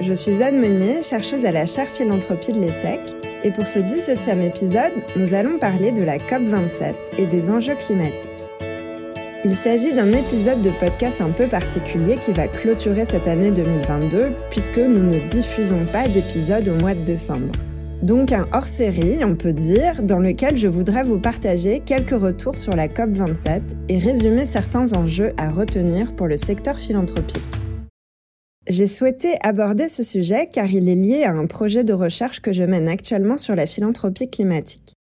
je suis Anne Meunier, chercheuse à la chaire philanthropie de l'ESSEC, et pour ce 17e épisode, nous allons parler de la COP27 et des enjeux climatiques. Il s'agit d'un épisode de podcast un peu particulier qui va clôturer cette année 2022 puisque nous ne diffusons pas d'épisode au mois de décembre. Donc un hors-série, on peut dire, dans lequel je voudrais vous partager quelques retours sur la COP27 et résumer certains enjeux à retenir pour le secteur philanthropique. J'ai souhaité aborder ce sujet car il est lié à un projet de recherche que je mène actuellement sur la philanthropie climatique.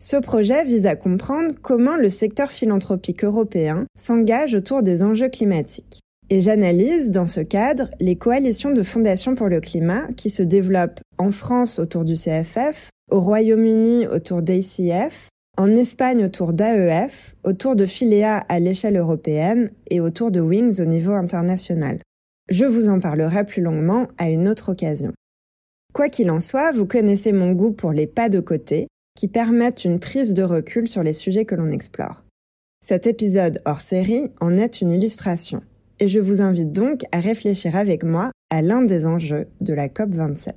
Ce projet vise à comprendre comment le secteur philanthropique européen s'engage autour des enjeux climatiques. Et j'analyse dans ce cadre les coalitions de fondations pour le climat qui se développent en France autour du CFF, au Royaume-Uni autour d'ACF, en Espagne autour d'AEF, autour de Philéa à l'échelle européenne et autour de Wings au niveau international. Je vous en parlerai plus longuement à une autre occasion. Quoi qu'il en soit, vous connaissez mon goût pour les pas de côté qui permettent une prise de recul sur les sujets que l'on explore. Cet épisode hors série en est une illustration, et je vous invite donc à réfléchir avec moi à l'un des enjeux de la COP27.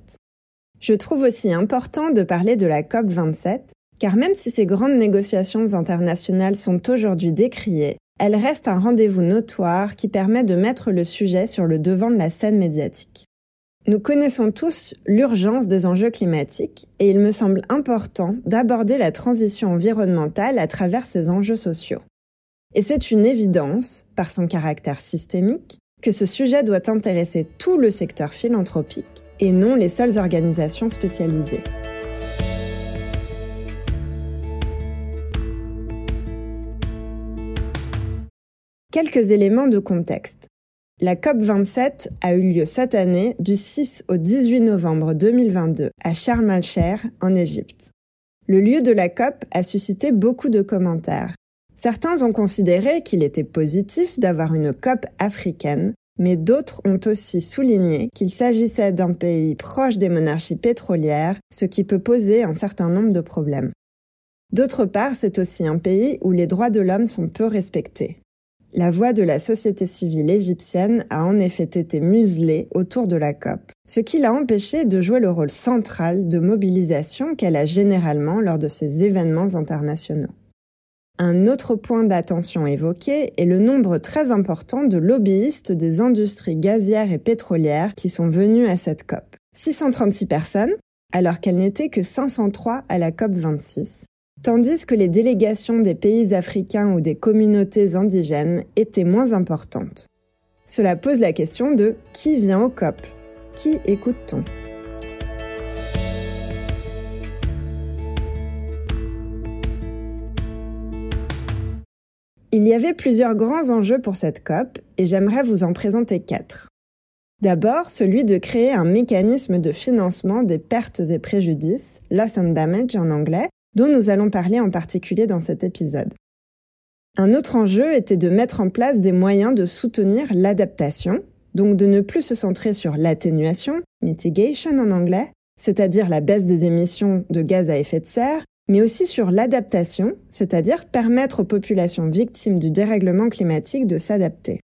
Je trouve aussi important de parler de la COP27, car même si ces grandes négociations internationales sont aujourd'hui décriées, elle reste un rendez-vous notoire qui permet de mettre le sujet sur le devant de la scène médiatique. Nous connaissons tous l'urgence des enjeux climatiques et il me semble important d'aborder la transition environnementale à travers ces enjeux sociaux. Et c'est une évidence, par son caractère systémique, que ce sujet doit intéresser tout le secteur philanthropique et non les seules organisations spécialisées. Quelques éléments de contexte. La COP27 a eu lieu cette année du 6 au 18 novembre 2022 à Sharm el-Sheikh en Égypte. Le lieu de la COP a suscité beaucoup de commentaires. Certains ont considéré qu'il était positif d'avoir une COP africaine, mais d'autres ont aussi souligné qu'il s'agissait d'un pays proche des monarchies pétrolières, ce qui peut poser un certain nombre de problèmes. D'autre part, c'est aussi un pays où les droits de l'homme sont peu respectés. La voix de la société civile égyptienne a en effet été muselée autour de la COP, ce qui l'a empêché de jouer le rôle central de mobilisation qu'elle a généralement lors de ces événements internationaux. Un autre point d'attention évoqué est le nombre très important de lobbyistes des industries gazières et pétrolières qui sont venus à cette COP. 636 personnes, alors qu'elles n'étaient que 503 à la COP 26, tandis que les délégations des pays africains ou des communautés indigènes étaient moins importantes. Cela pose la question de qui vient au COP? Qui écoute-t-on? Il y avait plusieurs grands enjeux pour cette COP et j'aimerais vous en présenter quatre. D'abord, celui de créer un mécanisme de financement des pertes et préjudices, loss and damage en anglais, dont nous allons parler en particulier dans cet épisode. Un autre enjeu était de mettre en place des moyens de soutenir l'adaptation, donc de ne plus se centrer sur l'atténuation, mitigation en anglais, c'est-à-dire la baisse des émissions de gaz à effet de serre, mais aussi sur l'adaptation, c'est-à-dire permettre aux populations victimes du dérèglement climatique de s'adapter.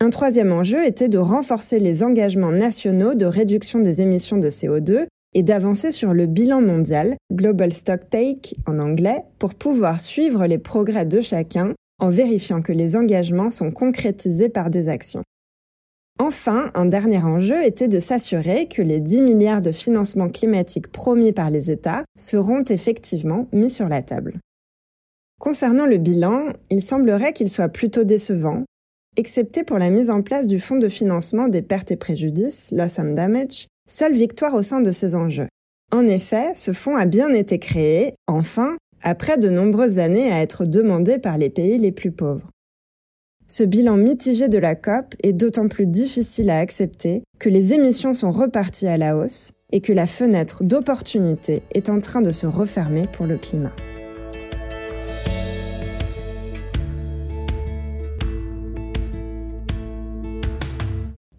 Un troisième enjeu était de renforcer les engagements nationaux de réduction des émissions de CO2 et d'avancer sur le bilan mondial, Global Stock Take en anglais, pour pouvoir suivre les progrès de chacun en vérifiant que les engagements sont concrétisés par des actions. Enfin, un dernier enjeu était de s'assurer que les 10 milliards de financement climatique promis par les États seront effectivement mis sur la table. Concernant le bilan, il semblerait qu'il soit plutôt décevant, excepté pour la mise en place du fonds de financement des pertes et préjudices, Loss and Damage, seule victoire au sein de ces enjeux. En effet, ce fonds a bien été créé, enfin, après de nombreuses années à être demandé par les pays les plus pauvres. Ce bilan mitigé de la COP est d'autant plus difficile à accepter que les émissions sont reparties à la hausse et que la fenêtre d'opportunité est en train de se refermer pour le climat.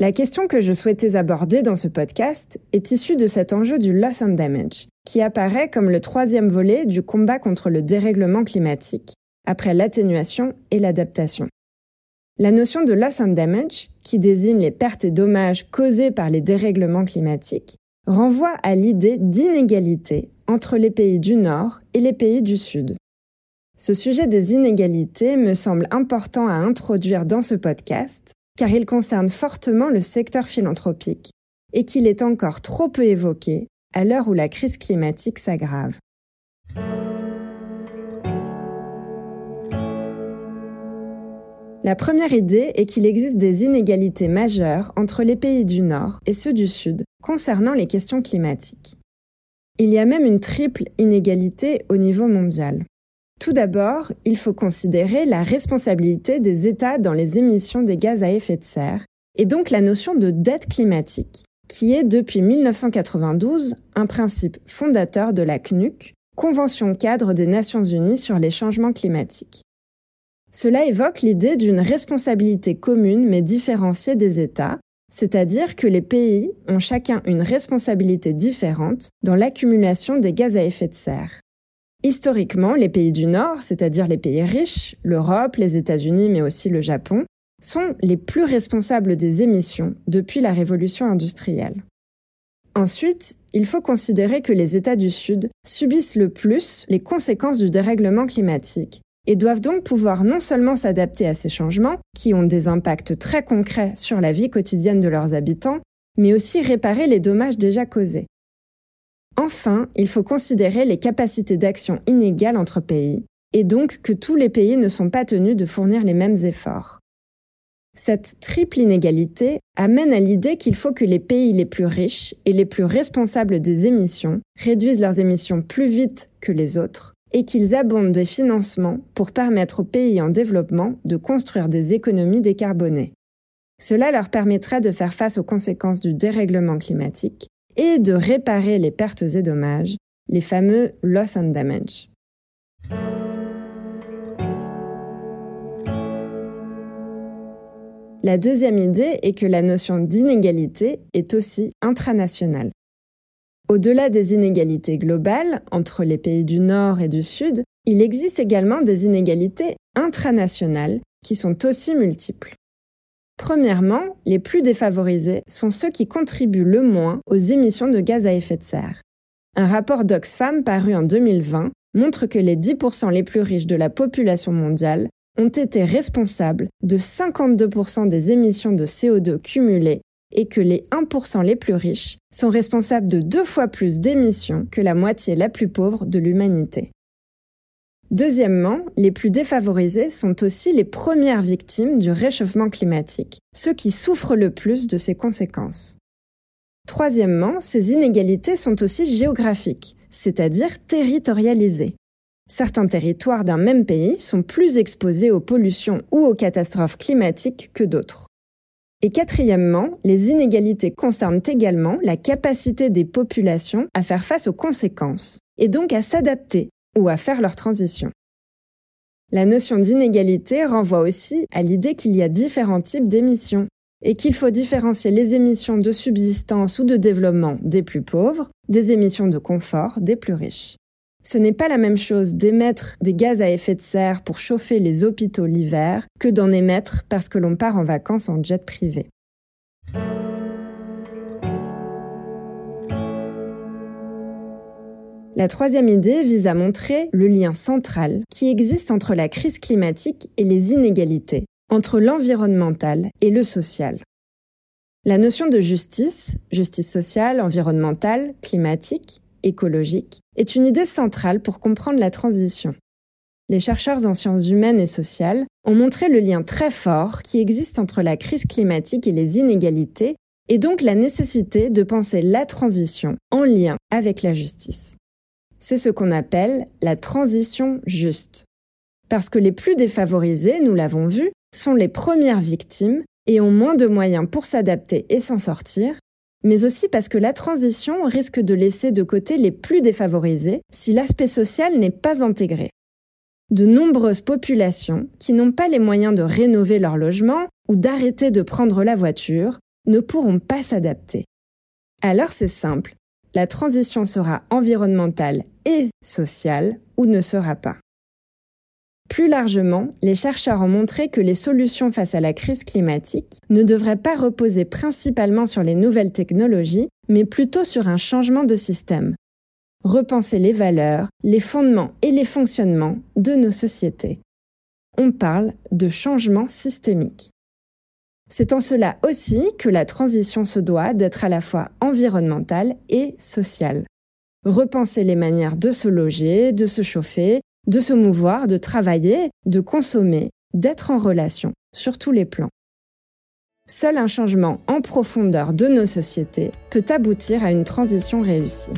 La question que je souhaitais aborder dans ce podcast est issue de cet enjeu du loss and damage, qui apparaît comme le troisième volet du combat contre le dérèglement climatique, après l'atténuation et l'adaptation. La notion de loss and damage, qui désigne les pertes et dommages causés par les dérèglements climatiques, renvoie à l'idée d'inégalité entre les pays du Nord et les pays du Sud. Ce sujet des inégalités me semble important à introduire dans ce podcast, car il concerne fortement le secteur philanthropique et qu'il est encore trop peu évoqué à l'heure où la crise climatique s'aggrave. La première idée est qu'il existe des inégalités majeures entre les pays du Nord et ceux du Sud concernant les questions climatiques. Il y a même une triple inégalité au niveau mondial. Tout d'abord, il faut considérer la responsabilité des États dans les émissions des gaz à effet de serre, et donc la notion de dette climatique, qui est depuis 1992 un principe fondateur de la CNUC, Convention cadre des Nations Unies sur les changements climatiques. Cela évoque l'idée d'une responsabilité commune mais différenciée des États, c'est-à-dire que les pays ont chacun une responsabilité différente dans l'accumulation des gaz à effet de serre. Historiquement, les pays du Nord, c'est-à-dire les pays riches, l'Europe, les États-Unis mais aussi le Japon, sont les plus responsables des émissions depuis la révolution industrielle. Ensuite, il faut considérer que les États du Sud subissent le plus les conséquences du dérèglement climatique et doivent donc pouvoir non seulement s'adapter à ces changements, qui ont des impacts très concrets sur la vie quotidienne de leurs habitants, mais aussi réparer les dommages déjà causés. Enfin, il faut considérer les capacités d'action inégales entre pays, et donc que tous les pays ne sont pas tenus de fournir les mêmes efforts. Cette triple inégalité amène à l'idée qu'il faut que les pays les plus riches et les plus responsables des émissions réduisent leurs émissions plus vite que les autres et qu'ils abondent des financements pour permettre aux pays en développement de construire des économies décarbonées. Cela leur permettrait de faire face aux conséquences du dérèglement climatique et de réparer les pertes et dommages, les fameux loss and damage. La deuxième idée est que la notion d'inégalité est aussi intranationale. Au-delà des inégalités globales entre les pays du Nord et du Sud, il existe également des inégalités intranationales qui sont aussi multiples. Premièrement, les plus défavorisés sont ceux qui contribuent le moins aux émissions de gaz à effet de serre. Un rapport d'Oxfam paru en 2020 montre que les 10% les plus riches de la population mondiale ont été responsables de 52% des émissions de CO2 cumulées et que les 1% les plus riches sont responsables de deux fois plus d'émissions que la moitié la plus pauvre de l'humanité. Deuxièmement, les plus défavorisés sont aussi les premières victimes du réchauffement climatique, ceux qui souffrent le plus de ses conséquences. Troisièmement, ces inégalités sont aussi géographiques, c'est-à-dire territorialisées. Certains territoires d'un même pays sont plus exposés aux pollutions ou aux catastrophes climatiques que d'autres. Et quatrièmement, les inégalités concernent également la capacité des populations à faire face aux conséquences, et donc à s'adapter ou à faire leur transition. La notion d'inégalité renvoie aussi à l'idée qu'il y a différents types d'émissions et qu'il faut différencier les émissions de subsistance ou de développement des plus pauvres des émissions de confort des plus riches. Ce n'est pas la même chose d'émettre des gaz à effet de serre pour chauffer les hôpitaux l'hiver que d'en émettre parce que l'on part en vacances en jet privé. La troisième idée vise à montrer le lien central qui existe entre la crise climatique et les inégalités, entre l'environnemental et le social. La notion de justice, justice sociale, environnementale, climatique, écologique, est une idée centrale pour comprendre la transition. Les chercheurs en sciences humaines et sociales ont montré le lien très fort qui existe entre la crise climatique et les inégalités, et donc la nécessité de penser la transition en lien avec la justice. C'est ce qu'on appelle la transition juste. Parce que les plus défavorisés, nous l'avons vu, sont les premières victimes et ont moins de moyens pour s'adapter et s'en sortir, mais aussi parce que la transition risque de laisser de côté les plus défavorisés si l'aspect social n'est pas intégré. De nombreuses populations qui n'ont pas les moyens de rénover leur logement ou d'arrêter de prendre la voiture ne pourront pas s'adapter. Alors c'est simple, la transition sera environnementale et sociale ou ne sera pas. Plus largement, les chercheurs ont montré que les solutions face à la crise climatique ne devraient pas reposer principalement sur les nouvelles technologies, mais plutôt sur un changement de système. Repenser les valeurs, les fondements et les fonctionnements de nos sociétés. On parle de changement systémique. C'est en cela aussi que la transition se doit d'être à la fois environnementale et sociale. Repenser les manières de se loger, de se chauffer, de se mouvoir, de travailler, de consommer, d'être en relation, sur tous les plans. Seul un changement en profondeur de nos sociétés peut aboutir à une transition réussie.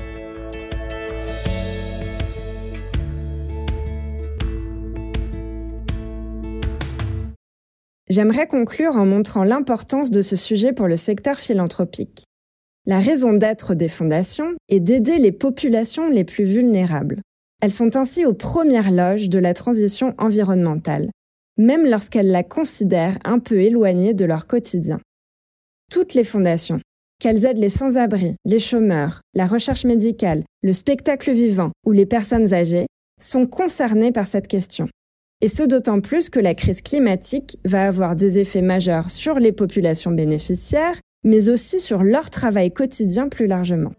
J'aimerais conclure en montrant l'importance de ce sujet pour le secteur philanthropique. La raison d'être des fondations est d'aider les populations les plus vulnérables. Elles sont ainsi aux premières loges de la transition environnementale, même lorsqu'elles la considèrent un peu éloignée de leur quotidien. Toutes les fondations, qu'elles aident les sans-abri, les chômeurs, la recherche médicale, le spectacle vivant ou les personnes âgées, sont concernées par cette question. Et ce d'autant plus que la crise climatique va avoir des effets majeurs sur les populations bénéficiaires, mais aussi sur leur travail quotidien plus largement.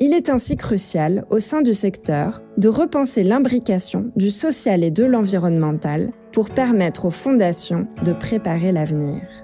Il est ainsi crucial, au sein du secteur, de repenser l'imbrication du social et de l'environnemental pour permettre aux fondations de préparer l'avenir.